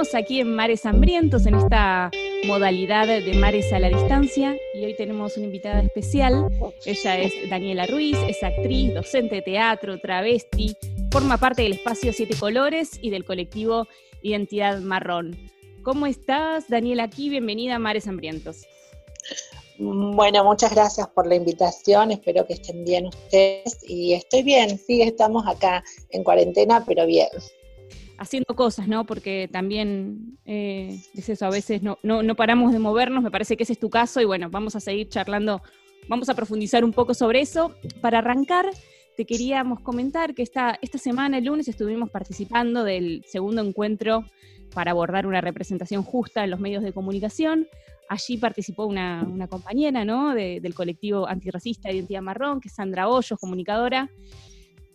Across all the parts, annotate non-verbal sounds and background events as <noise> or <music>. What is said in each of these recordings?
Seguimos aquí en Mares Hambrientos, en esta modalidad de Mares a la Distancia, y hoy tenemos una invitada especial. Ella es Daniela Ruiz, es actriz, docente de teatro, travesti, forma parte del espacio Siete Colores y del colectivo Identidad Marrón. ¿Cómo estás, Daniela? Aquí, bienvenida a Mares Hambrientos. Bueno, muchas gracias por la invitación, espero que estén bien ustedes y estoy bien, sí, estamos acá en cuarentena, pero bien haciendo cosas, ¿no? Porque también eh, es eso, a veces no, no, paramos de movernos, me parece que ese es tu caso y bueno, vamos a seguir charlando, vamos a profundizar un poco sobre eso. Para arrancar, te queríamos comentar que esta, esta semana, el lunes, estuvimos participando del segundo encuentro para abordar una representación justa en los medios de comunicación. Allí participó una, compañera ¿no? del colectivo antirracista Identidad Marrón, que es Sandra Hoyos, comunicadora,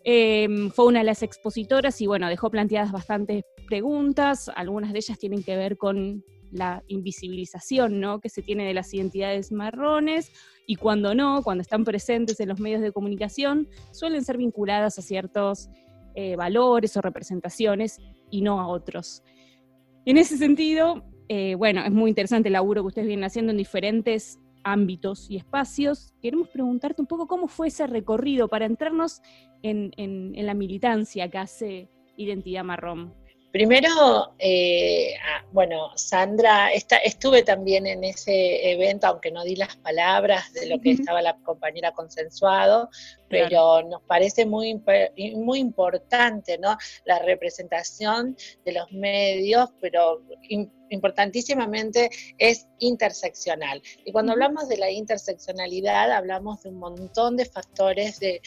Em, fue una de las expositoras y bueno, dejó planteadas bastantes preguntas, algunas de ellas tienen que ver con la invisibilización ¿no? que se tiene de las identidades marrones y cuando no, cuando están presentes en los medios de comunicación, suelen ser vinculadas a ciertos eh, valores o representaciones y no a otros. En ese sentido, eh, bueno, es muy interesante el laburo que ustedes vienen haciendo en diferentes ámbitos y espacios. Queremos preguntarte un poco cómo fue ese recorrido para entrarnos en, la militancia que hace Identidad Marrón. Primero, eh, ah, bueno, Sandra, estuve también en ese evento, aunque no di las palabras de lo que estaba la compañera consensuado, pero nos parece muy, muy importante, ¿no? La representación de los medios, pero importantísimamente es interseccional. Y cuando hablamos de la interseccionalidad, hablamos de un montón de factores de,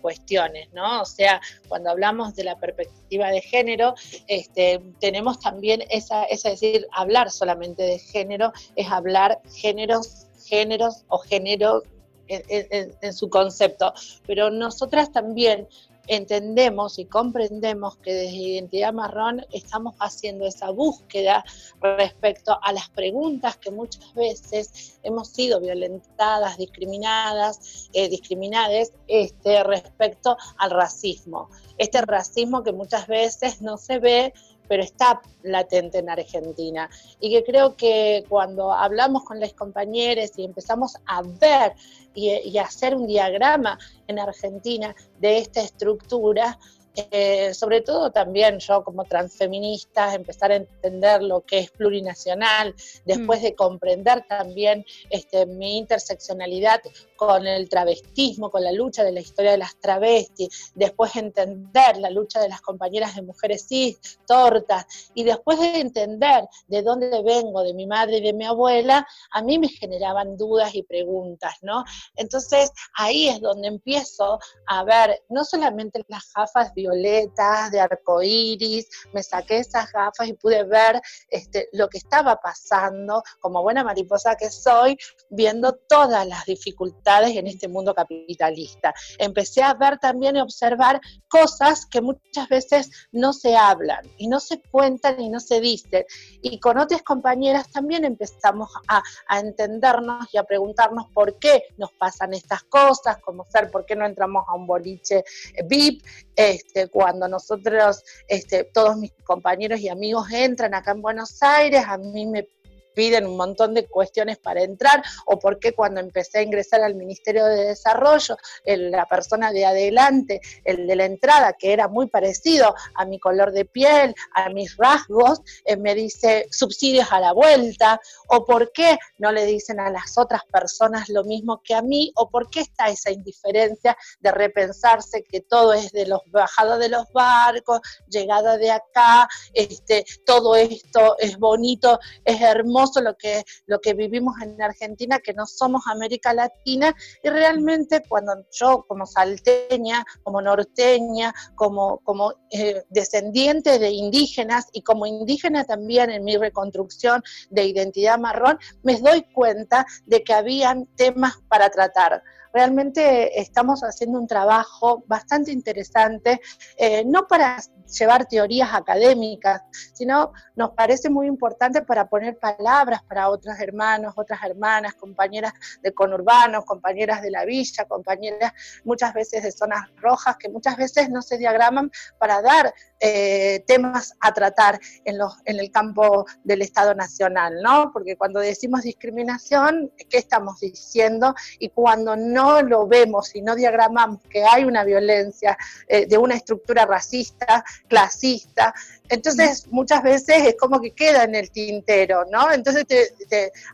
cuestiones, ¿no? O sea, cuando hablamos de la perspectiva de género, este, tenemos también esa, es decir, hablar solamente de género es hablar géneros géneros o género en, su concepto, pero nosotras también entendemos y comprendemos que desde Identidad Marrón estamos haciendo esa búsqueda respecto a las preguntas que muchas veces hemos sido violentadas, discriminadas, eh, discriminadas este, respecto al racismo. Este racismo que muchas veces no se ve pero está latente en Argentina. Y que creo que cuando hablamos con las compañeras y empezamos a ver y, y hacer un diagrama en Argentina de esta estructura, eh, sobre todo también yo como transfeminista, empezar a entender lo que es plurinacional, después mm. de comprender también este, mi interseccionalidad con el travestismo, con la lucha de la historia de las travestis, después entender la lucha de las compañeras de mujeres cis, tortas, y después de entender de dónde vengo, de mi madre y de mi abuela, a mí me generaban dudas y preguntas, ¿no? Entonces ahí es donde empiezo a ver no solamente las gafas violetas, de arcoíris, me saqué esas gafas y pude ver este, lo que estaba pasando, como buena mariposa que soy, viendo todas las dificultades en este mundo capitalista. Empecé a ver también y observar cosas que muchas veces no se hablan y no se cuentan y no se dicen. Y con otras compañeras también empezamos a, entendernos y a preguntarnos por qué nos pasan estas cosas, como ser por qué no entramos a un boliche VIP, este, cuando nosotros, este, todos mis compañeros y amigos entran acá en Buenos Aires, a mí me piden un montón de cuestiones para entrar, o por qué cuando empecé a ingresar al Ministerio de Desarrollo, la persona de adelante, el de la entrada, que era muy parecido a mi color de piel, a mis rasgos, eh, me dice subsidios a la vuelta, o por qué no le dicen a las otras personas lo mismo que a mí, o por qué está esa indiferencia de repensarse que todo es de los bajados de los barcos, llegada de acá, este, todo esto es bonito, es hermoso lo que, lo que vivimos en Argentina, que no somos América Latina, y realmente cuando yo como salteña, como norteña, como, como eh, descendiente de indígenas y como indígena también en mi reconstrucción de identidad marrón, me doy cuenta de que habían temas para tratar realmente estamos haciendo un trabajo bastante interesante, eh, no para llevar teorías académicas, sino nos parece muy importante para poner palabras para otros hermanos, otras hermanas, compañeras de conurbanos, compañeras de la villa, compañeras muchas veces de zonas rojas, que muchas veces no se diagraman para dar eh, temas a tratar en, los, en el campo del Estado Nacional, ¿no? Porque cuando decimos discriminación, ¿qué estamos diciendo? Y cuando no lo vemos y no diagramamos que hay una violencia eh, de una estructura racista, clasista, entonces, muchas veces es como que queda en el tintero, ¿no? Entonces,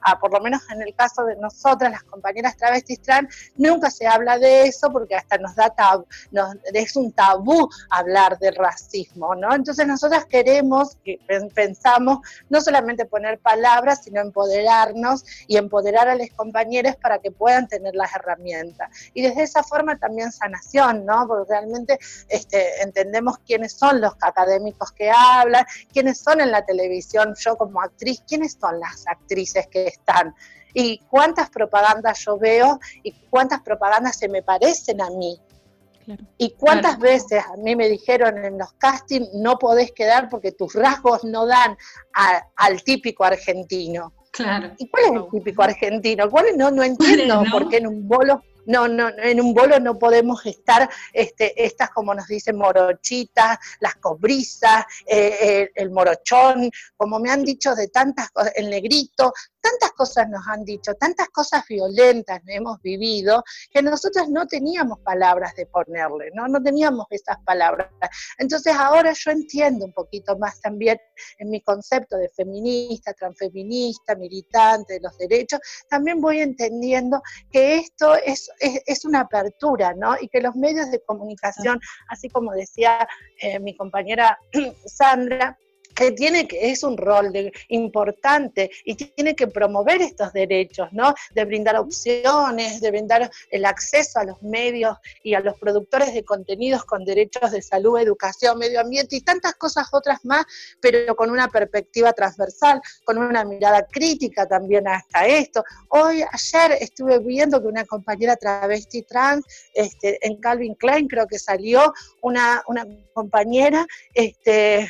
ah, por lo menos en el caso de nosotras, las compañeras travestis trans, nunca se habla de eso porque hasta nos da tabú, nos, es un tabú hablar de racismo, ¿no? Entonces, nosotras queremos, pensamos, no solamente poner palabras, sino empoderarnos y empoderar a las compañeras para que puedan tener las herramientas. Y desde esa forma también sanación, ¿no? Porque realmente este, entendemos quiénes son los académicos que hay, hablan, quiénes son en la televisión, yo como actriz, quiénes son las actrices que están y cuántas propagandas yo veo y cuántas propagandas se me parecen a mí. y cuántas veces a mí me dijeron en los castings, no podés quedar porque tus rasgos no dan al típico argentino. Claro. ¿Y cuál es el típico argentino? ¿Cuál no, no entiendo por qué en un bolo no, no, en un bolo no podemos estar este, estas, como nos dicen, morochitas, las cobrizas, eh, el morochón, como me han dicho de tantas cosas, el negrito, tantas cosas nos han dicho, tantas cosas violentas hemos vivido, que nosotros no teníamos palabras de ponerle, ¿no? No teníamos esas palabras. Entonces ahora yo entiendo un poquito más también en mi concepto de feminista, transfeminista, militante de los derechos, también voy entendiendo que esto es, es, una apertura, ¿no? Y que los medios de comunicación, así como decía eh, mi compañera <clears throat> Sandra, que tiene que es un rol importante y tiene que promover estos derechos, ¿no? De brindar opciones, de brindar el acceso a los medios y a los productores de contenidos con derechos de salud, educación, medio ambiente y tantas cosas otras más, pero con una perspectiva transversal, con una mirada crítica también hasta esto. Hoy, ayer estuve viendo que una compañera travesti trans, este, en Calvin Klein creo que salió una, una compañera este,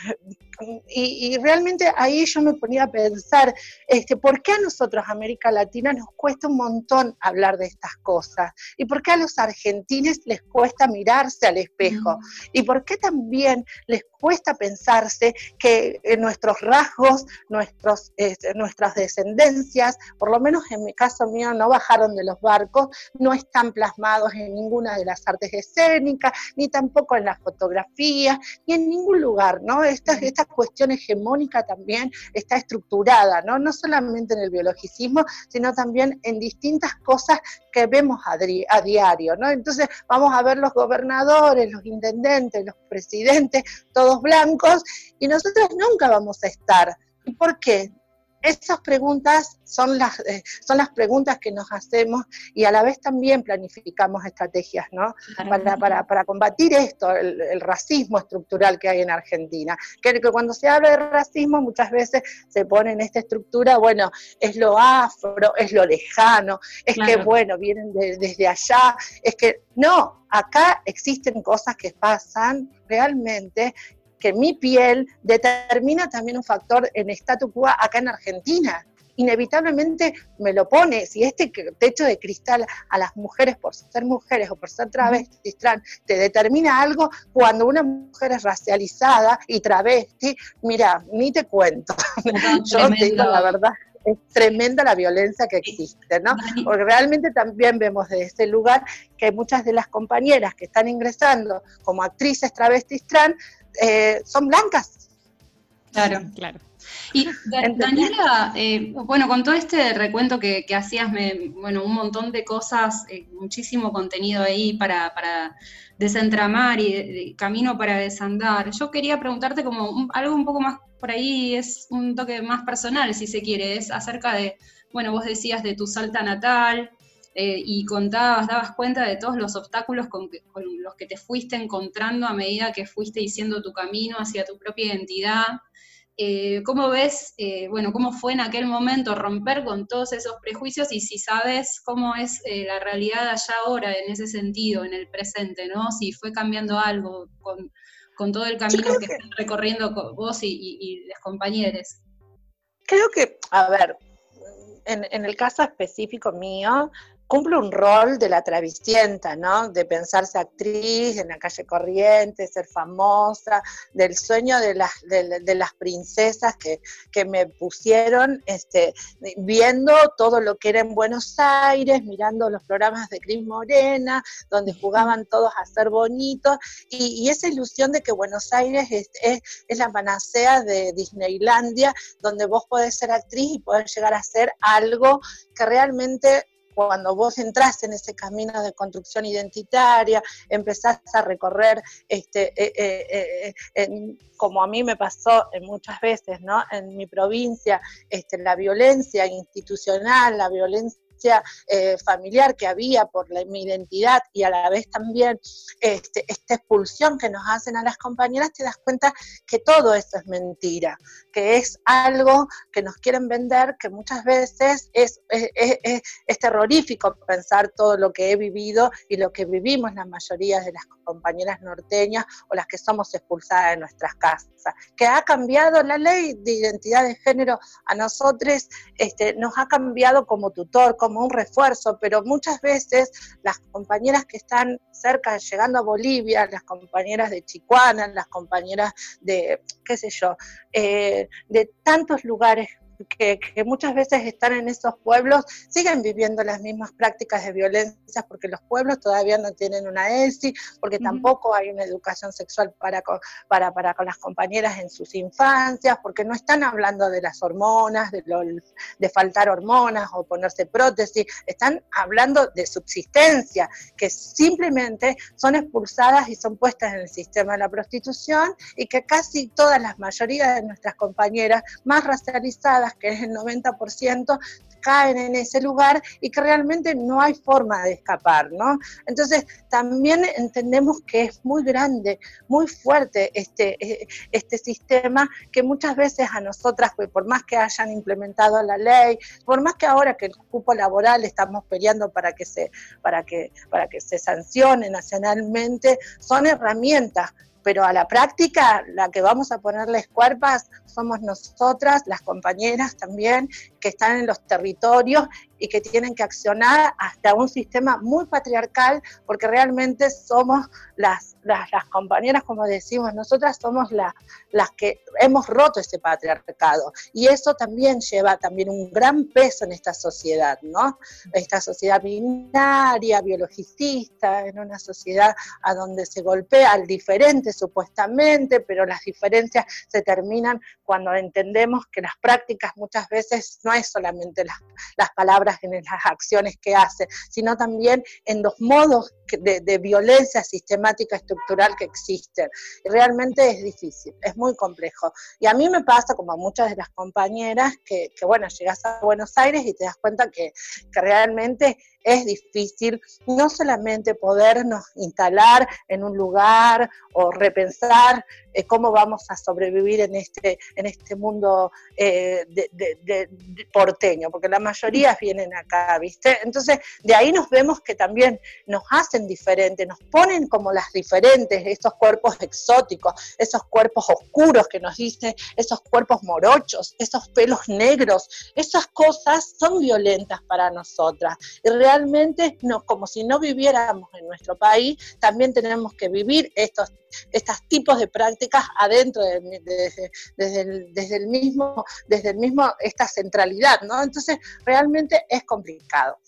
y, realmente ahí yo me ponía a pensar, este, ¿por qué a nosotros, América Latina, nos cuesta un montón hablar de estas cosas? ¿Y por qué a los argentinos les cuesta mirarse al espejo? ¿Y por qué también les cuesta pensarse que nuestros rasgos, nuestros, este, nuestras descendencias, por lo menos en mi caso mío, no bajaron de los barcos, no están plasmados en ninguna de las artes escénicas, ni tampoco en las fotografías, ni en ningún lugar, ¿no? Esta, esta cuestión hegemónica también está estructurada, ¿no? No solamente en el biologicismo, sino también en distintas cosas que vemos a, a diario, ¿no? Entonces vamos a ver los gobernadores, los intendentes, los presidentes, todos blancos, y nosotros nunca vamos a estar. ¿Y por qué? Esas preguntas son las, eh, son las preguntas que nos hacemos y a la vez también planificamos estrategias, ¿no? Para, para, combatir esto, el, racismo estructural que hay en Argentina. Que, que, cuando se habla de racismo muchas veces se pone en esta estructura, bueno, es lo afro, es lo lejano, es que, bueno, vienen desde allá, es que no, acá existen cosas que pasan realmente que mi piel determina también un factor en statu quo acá en Argentina. Inevitablemente me lo pone, si este techo de cristal a las mujeres por ser mujeres o por ser travestis, trans, te determina algo, cuando una mujer es racializada y travesti, mira, ni te cuento. Yo te digo la verdad es tremenda la violencia que existe, ¿no? Porque realmente también vemos desde este lugar que muchas de las compañeras que están ingresando como actrices travestis trans eh, son blancas. Claro, claro. Y Daniela, eh, bueno, con todo este recuento que, hacías, me, bueno, un montón de cosas, eh, muchísimo contenido ahí para, desentramar y camino para desandar. Yo quería preguntarte como algo un poco más por ahí, es un toque más personal, si se quiere, es acerca de, bueno, vos decías de tu salta natal, eh, y contabas, dabas cuenta de todos los obstáculos con, los que te fuiste encontrando a medida que fuiste diciendo tu camino hacia tu propia identidad. Eh, ¿Cómo ves, eh, bueno, cómo fue en aquel momento romper con todos esos prejuicios y si sabes cómo es la realidad allá ahora en ese sentido, en el presente, ¿no? Si fue cambiando algo con, todo el camino que, están recorriendo vos y, y, y los compañeros. Creo que, a ver, en, en, el caso específico mío, cumple un rol de la travestienta, ¿no? De pensarse actriz en la calle Corrientes, ser famosa, del sueño de las, de, las princesas que, me pusieron este, viendo todo lo que era en Buenos Aires, mirando los programas de Cris Morena, donde jugaban todos a ser bonitos, y, esa ilusión de que Buenos Aires es, es, la panacea de Disneylandia, donde vos podés ser actriz y poder llegar a ser algo que realmente cuando vos entras en ese camino de construcción identitaria, empezás a recorrer, este, eh, eh, eh, como a mí me pasó muchas veces, ¿no? En mi provincia, este, la violencia institucional, la violencia eh, familiar que había por la, mi identidad y a la vez también este, esta expulsión que nos hacen a las compañeras, te das cuenta que todo eso es mentira, que es algo que nos quieren vender, que muchas veces es, es, terrorífico pensar todo lo que he vivido y lo que vivimos la mayoría de las compañeras norteñas o las que somos expulsadas de nuestras casas. Que ha cambiado la ley de identidad de género a nosotros, este, nos ha cambiado como tutor, como un refuerzo, pero muchas veces las compañeras que están cerca, llegando a Bolivia, las compañeras de Chicuana, las compañeras de, qué sé yo, eh, de tantos lugares que, muchas veces están en esos pueblos siguen viviendo las mismas prácticas de violencia porque los pueblos todavía no tienen una ESI, porque tampoco hay una educación sexual para con, para, para con las compañeras en sus infancias, porque no están hablando de las hormonas, de, de faltar hormonas o ponerse prótesis, están hablando de subsistencia, que simplemente son expulsadas y son puestas en el sistema de la prostitución y que casi todas las mayorías de nuestras compañeras más racializadas que es el 90%, caen en ese lugar y que realmente no hay forma de escapar, ¿no? Entonces, también entendemos que es muy grande, muy fuerte este, eh, este sistema que muchas veces a nosotras, pues, por más que hayan implementado la ley, por más que ahora que el cupo laboral estamos peleando para que se, para que, para que se sancione nacionalmente, son herramientas pero a la práctica la que vamos a ponerles cuerpas somos nosotras, las compañeras también, que están en los territorios y que tienen que accionar hasta un sistema muy patriarcal, porque realmente somos las, las, compañeras, como decimos, nosotras somos las que hemos roto ese patriarcado. Y eso también lleva también un gran peso en esta sociedad, ¿no? Esta sociedad binaria, biologicista, en una sociedad a donde se golpea al diferente supuestamente, pero las diferencias se terminan cuando entendemos que las prácticas muchas veces no es solamente las, las palabras en las acciones que hace, sino también en los modos de, violencia sistemática estructural que existen. realmente es difícil, es muy complejo. Y a mí me pasa, como a muchas de las compañeras, que, bueno, llegas a Buenos Aires y te das cuenta que realmente es difícil no solamente podernos instalar en un lugar o repensar eh, cómo vamos a sobrevivir en este, en este mundo eh, porteño, porque la mayoría vienen acá, ¿viste? Entonces, de ahí nos vemos que también nos hacen diferentes, nos ponen como las diferentes, estos cuerpos exóticos, esos cuerpos oscuros que nos dicen, esos cuerpos morochos, esos pelos negros, esas cosas son violentas para nosotras. Y realmente, no, como si no viviéramos en nuestro país, también tenemos que vivir estos, estos tipos de prácticas adentro de, desde, el, desde el mismo, desde el mismo, esta centralidad, ¿no? Entonces, realmente es complicado.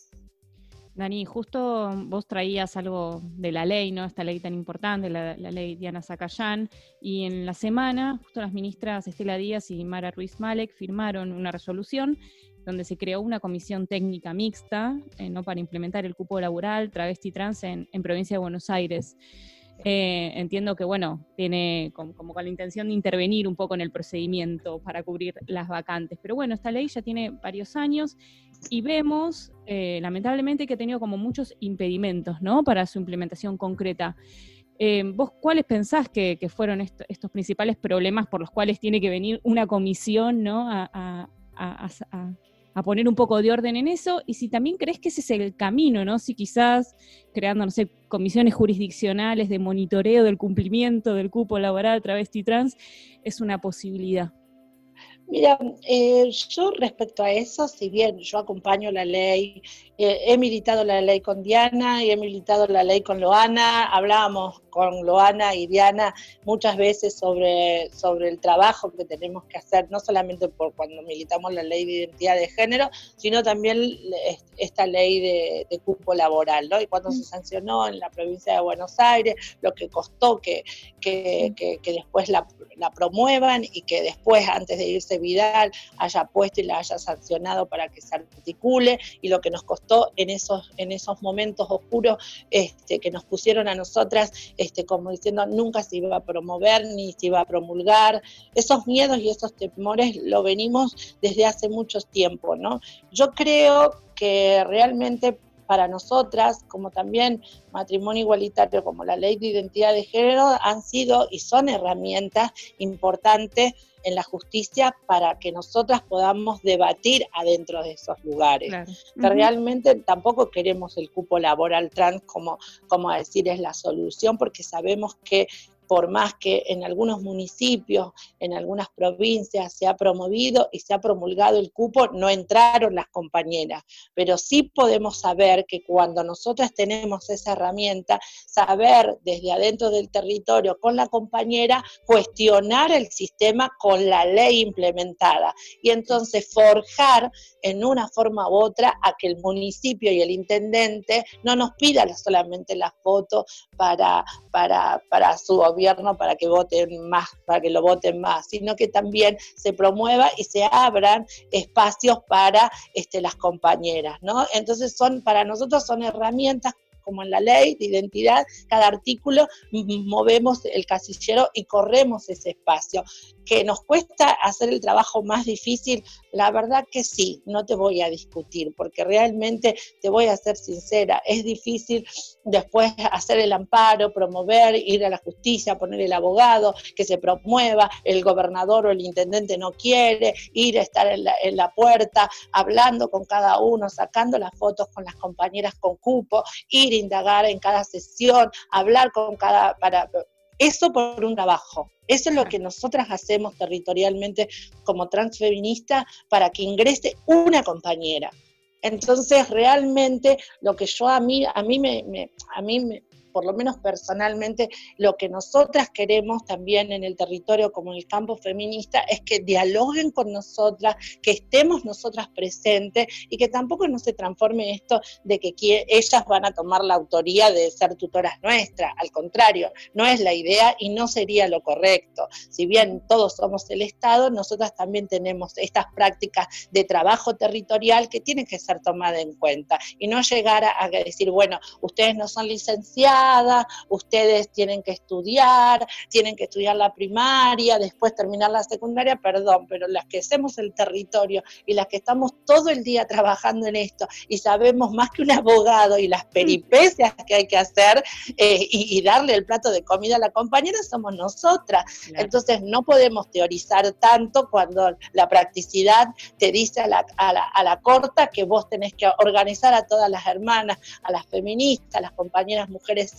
Dani, justo vos traías algo de la ley, ¿no? Esta ley tan importante, la, ley Diana Zacayán, y en la semana, justo las ministras Estela Díaz y Mara Ruiz Malek firmaron una resolución donde se creó una comisión técnica mixta, eh, ¿no? Para implementar el cupo laboral travesti trans en, provincia de Buenos Aires. Eh, entiendo que, bueno, tiene como, con la intención de intervenir un poco en el procedimiento para cubrir las vacantes. Pero bueno, esta ley ya tiene varios años y vemos, eh, lamentablemente, que ha tenido como muchos impedimentos, ¿no? Para su implementación concreta. ¿Vos cuáles pensás que, fueron estos principales problemas por los cuales tiene que venir una comisión, ¿no? a poner un poco de orden en eso y si también crees que ese es el camino, ¿no? Si quizás creando, no sé, comisiones jurisdiccionales de monitoreo del cumplimiento del cupo laboral travesti trans es una posibilidad. Mira, eh, yo respecto a eso, si bien yo acompaño la ley, eh, he militado la ley con Diana y he militado la ley con Loana, hablábamos con Loana y Diana muchas veces sobre, sobre el trabajo que tenemos que hacer, no solamente por cuando militamos la ley de identidad de género, sino también esta ley de, cupo laboral, ¿no? Y cuando se mm. sancionó en la provincia de Buenos Aires, lo que costó que, que, que después la, la promuevan y que después, antes de irse Vidal, haya puesto y la haya sancionado para que se articule, y lo que nos costó en esos, en esos momentos oscuros este, que nos pusieron a nosotras, este, como diciendo, nunca se iba a promover ni se iba a promulgar. Esos miedos y esos temores lo venimos desde hace mucho tiempo, ¿no? Yo creo que realmente para nosotras, como también matrimonio igualitario, como la ley de identidad de género, han sido y son herramientas importantes en la justicia para que nosotras podamos debatir adentro de esos lugares. Que realmente tampoco queremos el cupo laboral trans como, como decir es la solución, porque sabemos que por más que en algunos municipios, en algunas provincias se ha promovido y se ha promulgado el cupo, no entraron las compañeras. Pero sí podemos saber que cuando nosotras tenemos esa herramienta, saber desde adentro del territorio con la compañera, cuestionar el sistema con la ley implementada y entonces forjar en una forma u otra a que el municipio y el intendente no nos pidan solamente la foto para, para, para su gobierno, para que voten más, para que lo voten más, sino que también se promueva y se abran espacios para este, las compañeras, ¿no? Entonces son, para nosotros son herramientas como en la ley de identidad, cada artículo movemos el casillero y corremos ese espacio. ¿Que nos cuesta hacer el trabajo más difícil? La verdad que sí, no te voy a discutir, porque realmente te voy a ser sincera, es difícil después hacer el amparo, promover, ir a la justicia, poner el abogado, que se promueva, el gobernador o el intendente no quiere, ir a estar en la, en la puerta, hablando con cada uno, sacando las fotos con las compañeras con cupo, indagar en cada sesión, hablar con cada, para, eso por un trabajo. Eso es lo que nosotras hacemos territorialmente como transfeminista para que ingrese una compañera. Entonces, realmente lo que yo a mí, a mí me, a mí me, por lo menos personalmente, lo que nosotras queremos también en el territorio como en el campo feminista es que dialoguen con nosotras, que estemos nosotras presentes y que tampoco no se transforme esto de que ellas van a tomar la autoría de ser tutoras nuestras, al contrario, no es la idea y no sería lo correcto. Si bien todos somos el Estado, nosotras también tenemos estas prácticas de trabajo territorial que tienen que ser tomadas en cuenta y no llegar a, a decir, bueno, ustedes no son ustedes tienen que estudiar, tienen que estudiar la primaria, después terminar la secundaria, perdón, pero las que hacemos el territorio y las que estamos todo el día trabajando en esto y sabemos más que un abogado y las peripecias que hay que hacer eh, y, darle el plato de comida a la compañera somos nosotras. Entonces no podemos teorizar tanto cuando la practicidad te dice a la, a la corta que vos tenés que organizar a todas las hermanas, a las feministas, a las compañeras mujeres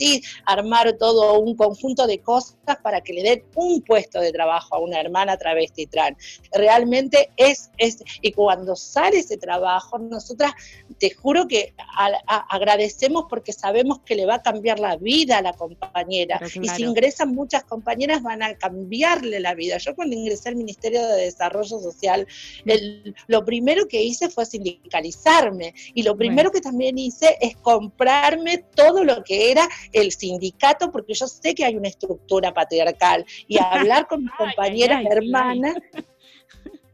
armar todo un conjunto de cosas para que le den un puesto de trabajo a una hermana travesti trans. Realmente es, es y cuando sale ese trabajo, nosotras te juro que agradecemos porque sabemos que le va a cambiar la vida a la compañera. Y si ingresan muchas compañeras van a cambiarle la vida. Yo cuando ingresé al Ministerio de Desarrollo Social, lo primero que hice fue sindicalizarme y lo primero que también hice es comprarme todo lo que era el sindicato, porque yo sé que hay una estructura patriarcal, y hablar con mis <laughs> compañeras hermanas,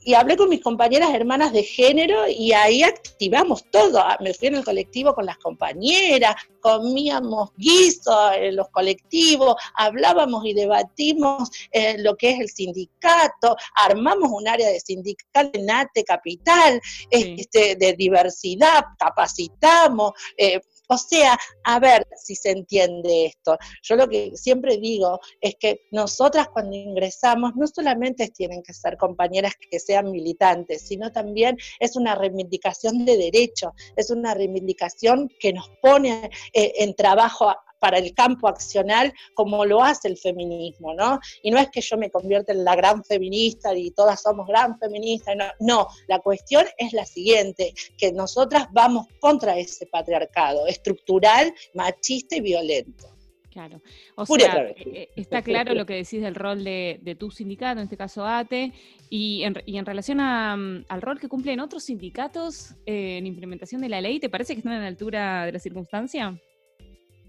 y hablé con mis compañeras hermanas de género y ahí activamos todo. Ah, me fui en el colectivo con las compañeras, comíamos guiso en los colectivos, hablábamos y debatimos eh, lo que es el sindicato, armamos un área de sindical en ATE Capital, este, de diversidad, capacitamos. Eh, o sea, a ver si se entiende esto. Yo lo que siempre digo es que nosotras cuando ingresamos no solamente tienen que ser compañeras que sean militantes, sino también es una reivindicación de derecho, es una reivindicación que nos pone eh, en trabajo para el campo accional como lo hace el feminismo, ¿no? Y no es que yo me convierta en la gran feminista y todas somos gran feministas, no, no, la cuestión es la siguiente, que nosotras vamos contra ese patriarcado estructural, machista y violento. Claro. O sea, eh, eh, está claro lo que decís del rol de, tu sindicato, en este caso ATE, y en, relación mm, al rol que cumplen otros sindicatos eh, en implementación de la ley, ¿te parece que están a la altura de la circunstancia?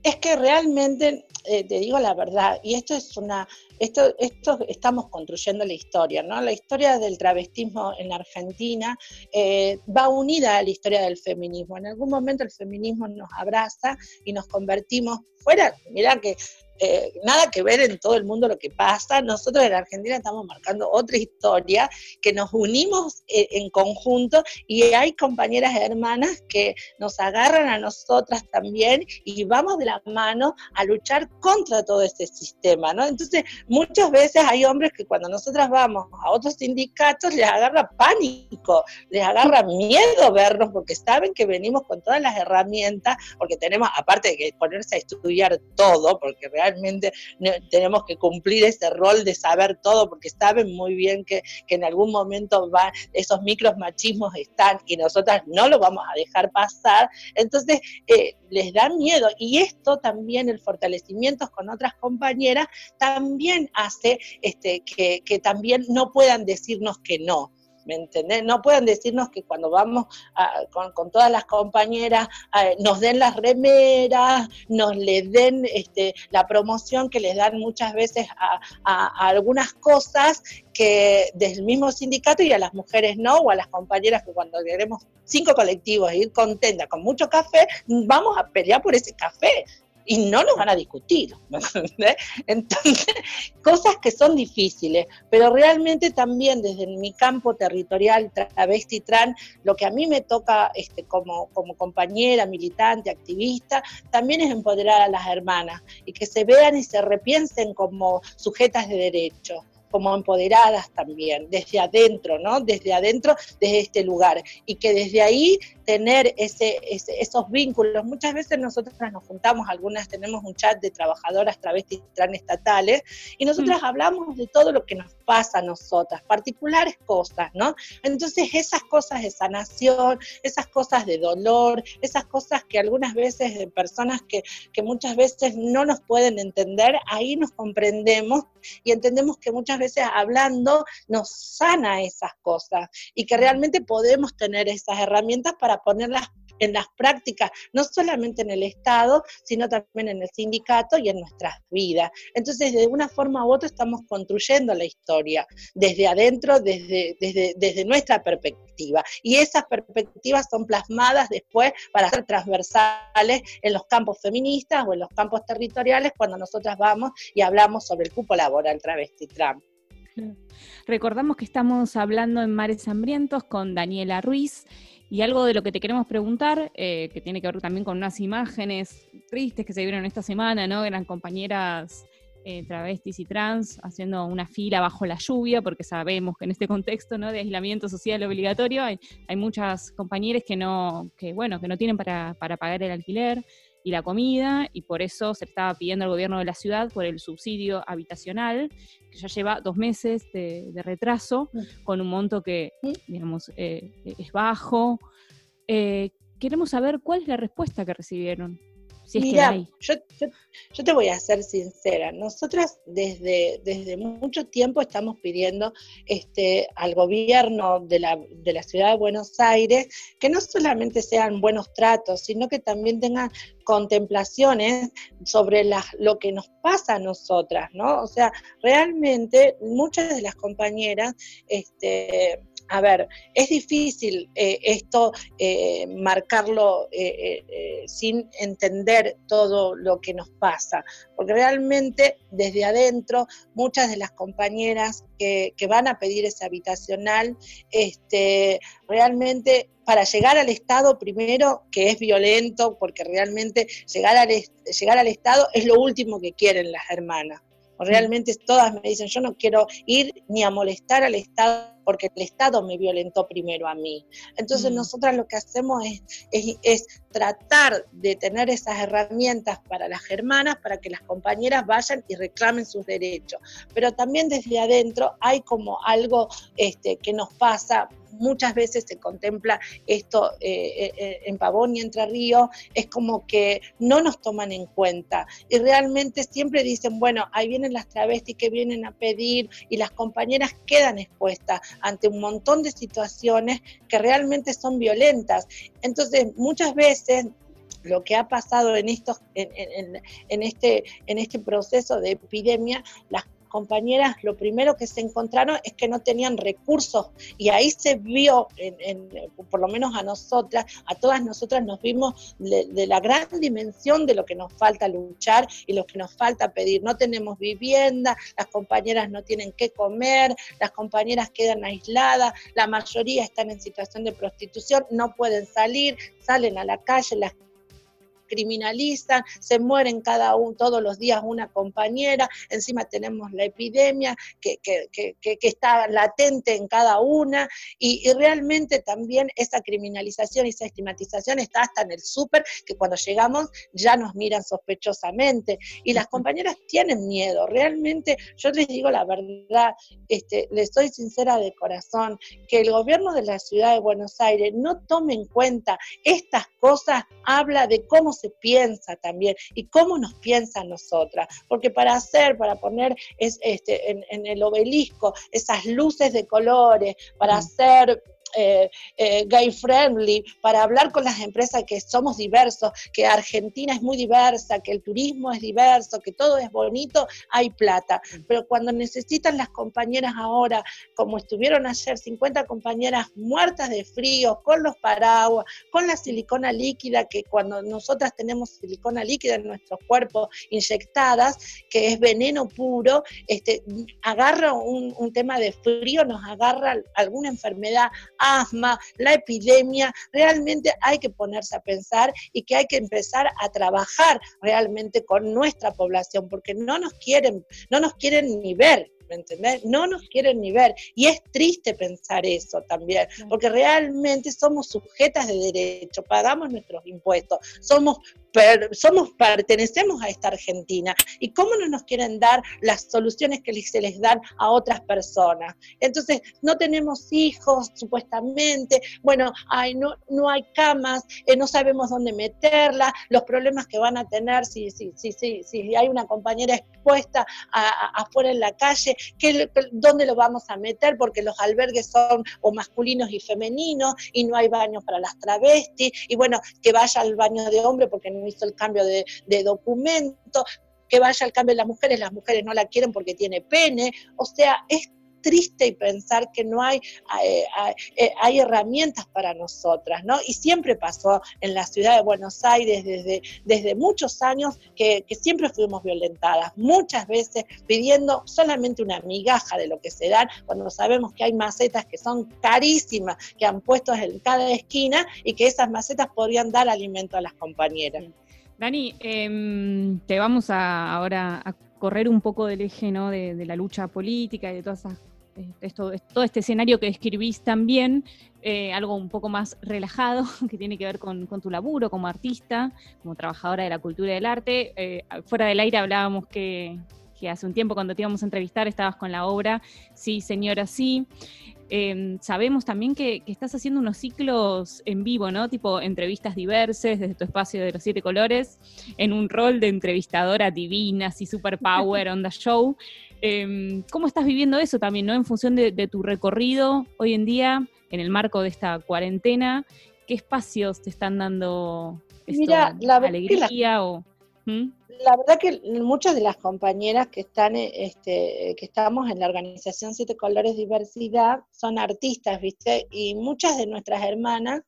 Es que realmente, te digo la verdad, y esto es una, esto, esto estamos construyendo la historia, ¿no? La historia del travestismo en Argentina va unida a la historia del feminismo. En algún momento el feminismo nos abraza y nos convertimos fuera, mira que eh, nada que ver en todo el mundo lo que pasa. Nosotros en Argentina estamos marcando otra historia, que nos unimos eh, en conjunto y hay compañeras hermanas que nos agarran a nosotras también y vamos de la mano a luchar contra todo este sistema, ¿no? Entonces, muchas veces hay hombres que cuando nosotras vamos a otros sindicatos les agarra pánico, les agarra miedo vernos porque saben que venimos con todas las herramientas, porque tenemos, aparte de que ponerse a estudiar todo, porque realmente tenemos que cumplir ese rol de saber todo, porque saben muy bien que, en algún momento va, esos micros machismos están y nosotras no lo vamos a dejar pasar, entonces eh, les da miedo. Y esto también, el fortalecimiento con otras compañeras, también hace este, que, también no puedan decirnos que no. ¿me entendés? No pueden decirnos que cuando vamos con, todas las compañeras nos den las remeras, nos le den este, la promoción que les dan muchas veces a, algunas cosas que del mismo sindicato y a las mujeres no, o a las compañeras que cuando queremos cinco colectivos ir contentas con mucho café, vamos a pelear por ese café y no nos van a discutir. Entonces, <laughs> cosas que son difíciles, pero realmente también desde mi campo territorial travesti trans, lo que a mí me toca este, como, como compañera, militante, activista, también es empoderar a las hermanas y que se vean y se repiensen como sujetas de derecho como empoderadas también, desde adentro, ¿no? Desde adentro, desde este lugar. Y que desde ahí tener ese, esos vínculos. Muchas veces nosotros nos juntamos, algunas tenemos un chat de trabajadoras travestis estatales y nosotras mm. hablamos de todo lo que nos pasa a nosotras, particulares cosas, ¿no? Entonces esas cosas de sanación, esas cosas de dolor, esas cosas que algunas veces de personas que, que muchas veces no nos pueden entender, ahí nos comprendemos y entendemos que muchas veces hablando nos sana esas cosas y que realmente podemos tener esas herramientas para ponerlas en las prácticas, no solamente en el Estado, sino también en el sindicato y en nuestras vidas. Entonces, de una forma u otra estamos construyendo la historia desde adentro, desde, desde, desde nuestra perspectiva. Y esas perspectivas son plasmadas después para ser transversales en los campos feministas o en los campos territoriales cuando nosotras vamos y hablamos sobre el cupo laboral travesti trans. Recordamos que estamos hablando en Mares Hambrientos con Daniela Ruiz y algo de lo que te queremos preguntar, eh, que tiene que ver también con unas imágenes tristes que se vieron esta semana, ¿no? Eran compañeras eh, travestis y trans haciendo una fila bajo la lluvia, porque sabemos que en este contexto ¿no? de aislamiento social obligatorio hay, hay muchas compañeras que no, que, bueno, que no tienen para, para pagar el alquiler y la comida, y por eso se estaba pidiendo al gobierno de la ciudad por el subsidio habitacional, que ya lleva dos meses de, retraso, mm. con un monto que, digamos, eh, es bajo. Eh, queremos saber cuál es la respuesta que recibieron. Mira, Yo, yo, te voy a ser sincera. Nosotras desde, desde mucho tiempo estamos pidiendo este, al gobierno de la, de la ciudad de Buenos Aires que no solamente sean buenos tratos, sino que también tengan contemplaciones sobre la, lo que nos pasa a nosotras, ¿no? O sea, realmente muchas de las compañeras este, a ver, es difícil eh, esto eh, marcarlo eh, sin entender todo lo que nos pasa, porque realmente desde adentro muchas de las compañeras que, van a pedir ese habitacional, este, realmente para llegar al Estado primero, que es violento, porque realmente llegar al, llegar al Estado es lo último que quieren las hermanas Realmente todas me dicen, yo no quiero ir ni a molestar al Estado porque el Estado me violentó primero a mí. Entonces mm. nosotras lo que hacemos es, es, tratar de tener esas herramientas para las hermanas, para que las compañeras vayan y reclamen sus derechos. Pero también desde adentro hay como algo este, que nos pasa muchas veces se contempla esto eh, eh, eh, en Pavón y Entre Ríos, es como que no nos toman en cuenta y realmente siempre dicen, bueno, ahí vienen las travestis que vienen a pedir y las compañeras quedan expuestas ante un montón de situaciones que realmente son violentas. Entonces, muchas veces lo que ha pasado en estos en, en, este en este proceso de epidemia las compañeras lo primero que se encontraron es que no tenían recursos y ahí se vio, en, por lo menos a nosotras, a todas nosotras nos vimos de, la gran dimensión de lo que nos falta luchar y lo que nos falta pedir. No tenemos vivienda, las compañeras no tienen qué comer, las compañeras quedan aisladas, la mayoría están en situación de prostitución, no pueden salir, salen a la calle, las criminalizan, se mueren cada uno, todos los días una compañera, encima tenemos la epidemia que, está latente en cada una y, realmente también esa criminalización y esa estigmatización está hasta en el súper, que cuando llegamos ya nos miran sospechosamente y las compañeras tienen miedo, realmente yo les digo la verdad, este, les soy sincera de corazón, que el gobierno de la ciudad de Buenos Aires no tome en cuenta estas cosas, habla de cómo se piensa también y cómo nos piensa nosotras. Porque para hacer, para poner es, este, en, en el obelisco esas luces de colores, para mm. hacer eh, eh, gay friendly, para hablar con las empresas que somos diversos, que Argentina es muy diversa, que el turismo es diverso, que todo es bonito, hay plata. Pero cuando necesitan las compañeras ahora, como estuvieron ayer, 50 compañeras muertas de frío, con los paraguas, con la silicona líquida, que cuando nosotras tenemos silicona líquida en nuestros cuerpos inyectadas, que es veneno puro, este, agarra un, un tema de frío, nos agarra alguna enfermedad asma, la epidemia, realmente hay que ponerse a pensar y que hay que empezar a trabajar realmente con nuestra población, porque no nos quieren, no nos quieren ni ver. ¿me entendés? No nos quieren ni ver. Y es triste pensar eso también, porque realmente somos sujetas de derecho, pagamos nuestros impuestos, somos somos, pertenecemos a esta Argentina y cómo no nos quieren dar las soluciones que se les dan a otras personas. Entonces, no tenemos hijos, supuestamente, bueno, hay, no, no hay camas, eh, no sabemos dónde meterla, los problemas que van a tener si, si, si, si, si hay una compañera expuesta afuera en la calle, ¿qué, ¿dónde lo vamos a meter? Porque los albergues son o masculinos y femeninos y no hay baños para las travestis, y bueno, que vaya al baño de hombre porque no hizo el cambio de, documento, que vaya al cambio de las mujeres, las mujeres no la quieren porque tiene pene, o sea, es triste y pensar que no hay, eh, eh, hay herramientas para nosotras, ¿no? Y siempre pasó en la ciudad de Buenos Aires desde, desde muchos años que, siempre fuimos violentadas, muchas veces pidiendo solamente una migaja de lo que se dan, cuando sabemos que hay macetas que son carísimas, que han puesto en cada esquina y que esas macetas podrían dar alimento a las compañeras. Dani, em, te vamos a, ahora a correr un poco del eje ¿no? de, la lucha política y de todas esas esto, todo este escenario que describís también, eh, algo un poco más relajado, <laughs> que tiene que ver con, tu laburo como artista, como trabajadora de la cultura y del arte. Eh, fuera del aire hablábamos que, hace un tiempo cuando te íbamos a entrevistar estabas con la obra Sí, señora, sí. Em, sabemos también que, estás haciendo unos ciclos en vivo, ¿no? Tipo entrevistas diversas desde tu espacio de los siete colores, en un rol de entrevistadora divina, así super power, <laughs> onda show. Em, ¿Cómo estás viviendo eso también, ¿no? En función de, tu recorrido hoy en día, en el marco de esta cuarentena, ¿qué espacios te están dando Mira, la alegría o...? La verdad que muchas de las compañeras que están, este, que estamos en la organización Siete Colores Diversidad son artistas, ¿viste? Y muchas de nuestras hermanas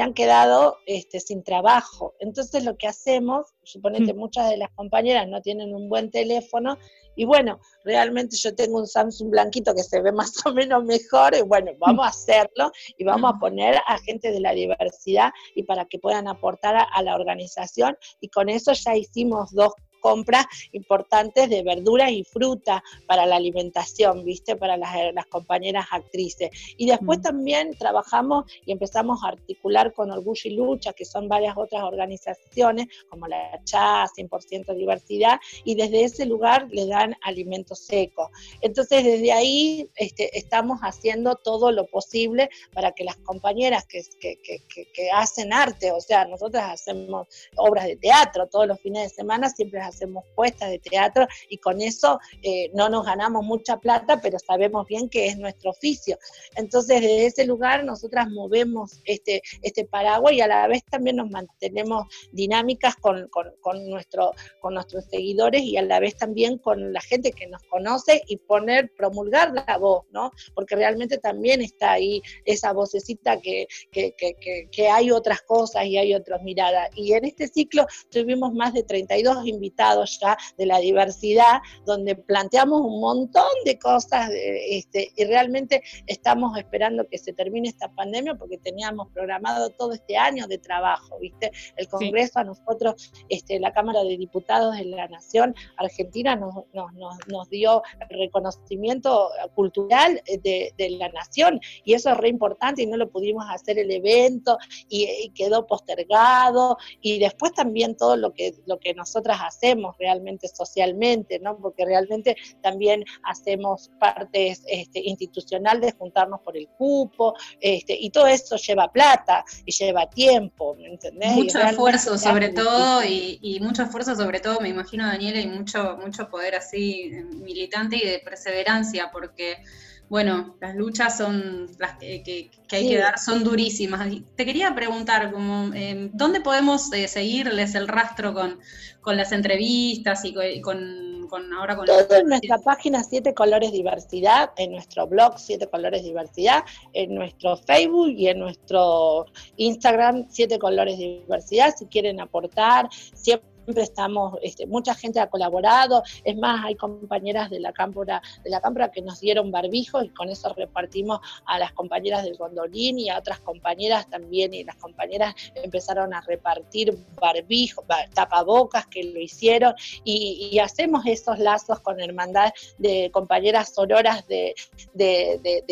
se han quedado este, sin trabajo. Entonces lo que hacemos, suponete mm. muchas de las compañeras no tienen un buen teléfono y bueno, realmente yo tengo un Samsung blanquito que se ve <laughs> más o menos mejor y bueno, vamos a hacerlo y vamos a poner a gente de la diversidad y para que puedan aportar a, la organización y con eso ya hicimos dos compras importantes de verduras y fruta para la alimentación, ¿viste? Para las, compañeras actrices. Y después mm. también trabajamos y empezamos a articular con Orgullo y Lucha, que son varias otras organizaciones, como la CHA, 100% diversidad, y desde ese lugar le dan alimentos secos. Entonces, desde ahí este, estamos haciendo todo lo posible para que las compañeras que, que, hacen arte, o sea, nosotras hacemos obras de teatro todos los fines de semana, siempre hacemos puestas de teatro y con eso eh, no nos ganamos mucha plata, pero sabemos bien que es nuestro oficio. Entonces, desde ese lugar nosotras movemos este, este paraguas y a la vez también nos mantenemos dinámicas con, nuestro, con nuestros seguidores y a la vez también con la gente que nos conoce y poner, promulgar la voz, ¿no? Porque realmente también está ahí esa vocecita que, que, que, que hay otras cosas y hay otras miradas. Y en este ciclo tuvimos más de 32 invitados ya de la diversidad, donde planteamos un montón de cosas este, y realmente estamos esperando que se termine esta pandemia porque teníamos programado todo este año de trabajo, ¿viste? El Congreso a nosotros, este, la Cámara de Diputados de la Nación Argentina nos, nos, nos, dio reconocimiento cultural de, de, la nación y eso es re importante y no lo pudimos hacer el evento y, y quedó postergado y después también todo lo que, lo que nosotras hacemos realmente socialmente, ¿no? Porque realmente también hacemos partes este, institucional de juntarnos por el cupo, este, y todo eso lleva plata y lleva tiempo, ¿me entendés? Mucho esfuerzo sobre todo, y, mucho esfuerzo sobre todo, me imagino Daniela, y mucho, mucho poder así eh, militante y de perseverancia, porque bueno, las luchas son las que, hay que dar, son durísimas. Te quería preguntar, como, eh, ¿dónde podemos eh, seguirles el rastro con, las entrevistas y con, ahora con... Todo en nuestra página Siete Colores Diversidad, en nuestro blog Siete Colores Diversidad, en nuestro Facebook y en nuestro Instagram Siete Colores Diversidad, si quieren aportar, siempre siempre estamos, este, mucha gente ha colaborado, es más, hay compañeras de la cámpora, de la cámpora que nos dieron barbijos y con eso repartimos a las compañeras del gondolín y a otras compañeras también, y las compañeras empezaron a repartir barbijos, tapabocas que lo hicieron, y, hacemos esos lazos con hermandad de compañeras sororas de,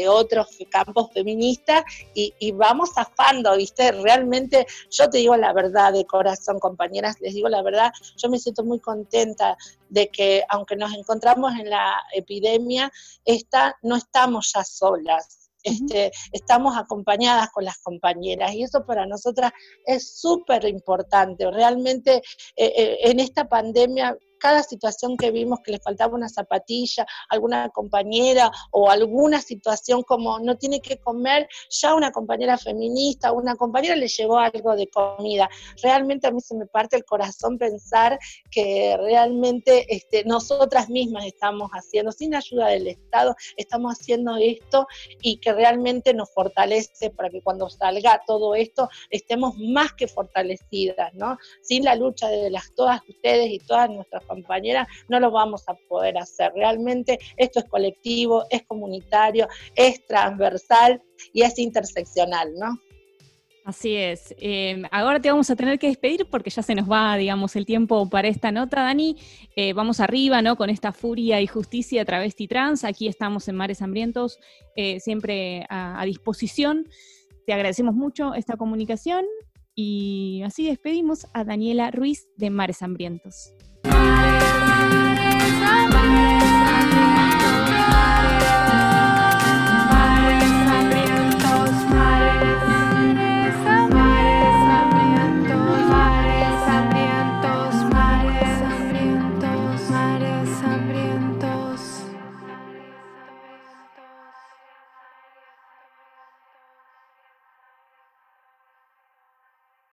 otros campos feministas y, y vamos zafando, ¿viste? Realmente, yo te digo la verdad de corazón, compañeras, les digo la verdad, yo me siento muy contenta de que aunque nos encontramos en la epidemia, esta, no estamos ya solas. Este, estamos acompañadas con las compañeras y eso para nosotras es súper importante. Realmente eh, eh, en esta pandemia cada situación que vimos que le faltaba una zapatilla, alguna compañera o alguna situación como no tiene que comer, ya una compañera feminista, una compañera le llevó algo de comida. Realmente a mí se me parte el corazón pensar que realmente este, nosotras mismas estamos haciendo, sin ayuda del Estado, estamos haciendo esto y que realmente nos fortalece para que cuando salga todo esto estemos más que fortalecidas, ¿no? Sin la lucha de las todas ustedes y todas nuestras compañeras, no lo vamos a poder hacer. Realmente esto es colectivo, es comunitario, es transversal y es interseccional, ¿no? Así es. Eh, ahora te vamos a tener que despedir porque ya se nos va, digamos, el tiempo para esta nota, Dani. Eh, vamos arriba, ¿no? Con esta furia y justicia travesti trans. Aquí estamos en Mares Hambrientos, eh, siempre a disposición. Te agradecemos mucho esta comunicación y así despedimos a Daniela Ruiz de Mares Hambrientos. My